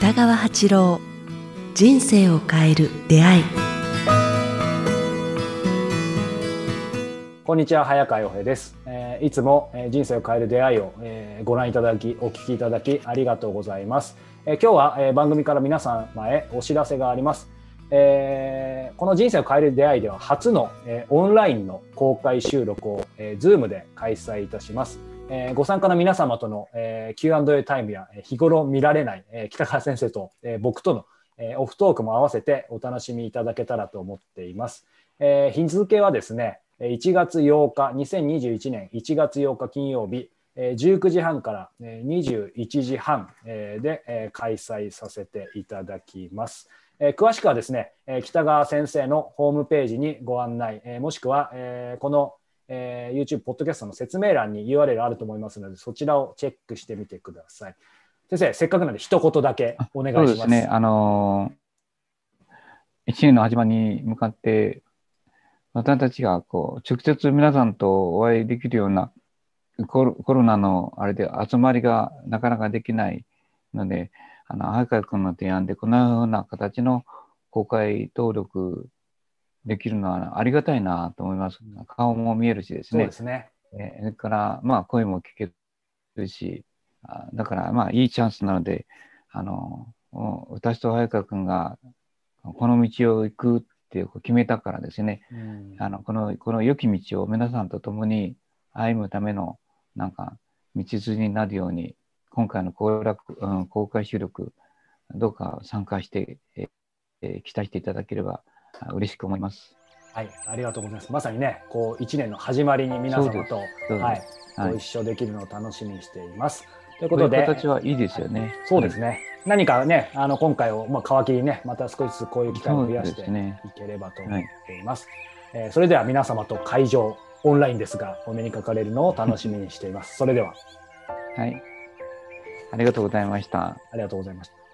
北川八郎人生を変える出会い。こんにちは早川洋平です、えーいつも、えー人生を変える出会いを、えーご覧いただきお聞きいただきありがとうございます、えー今日は、えー番組から皆様へお知らせがあります、えーこの人生を変える出会いでは初の、えーオンラインの公開収録を、えー、Zoom で開催いたします。えーご参加の皆様との、えー Q&A タイムやえー日頃見られない、えー北川先生と、えー僕との、えーオフトークも合わせてお楽しみいただけたらと思っています。えー日付はですね、1月8日、2021年1月8日金曜日、えー19時半からえー21時半えーでえー開催させていただきます。えー詳しくはですね、えー北川先生のホームページにご案内、えーもしくは、えーこのえー YouTube、ポッドキャストの説明欄に URL あると思いますので、そちらをチェックしてみてください。先生、せっかくなので一言だけお願いします。そうですね。あのー、一年の始まりに向かって、私たちがこう、直接皆さんとお会いできるようなコロコロナのあれで集まりがなかなかできないので、あの、早川君の提案でこのような形の公開登録できるのはありがたいなと思います。顔も見えるしですねそうで。すね。えーそれから、まあ、声も聞けるし、あだから、まあ、いいチャンスなので、あの、お私と早川君が、この道を行くって決めたからですね、うんあの、この、この良き道を皆さんと共に歩むための、なんか、道筋になるように、今回の公楽、うん、公開収録、どうか参加して、えーえー期待していただければあ嬉しく思います。はい、ありがとうございます。まさにね、こう一年の始まりに皆様と、はい、はいご一緒できるのを楽しみにしています。ということで、形はいいですよね。そうですね。何かね、あの今回をまあ皮切りにね、また少しずつこういう機会を増やしていければと思っています。えーそれでは皆様と会場オンラインですがお目にかかれるのを楽しみにしています。それでははい。ありがとうございました。ありがとうございました。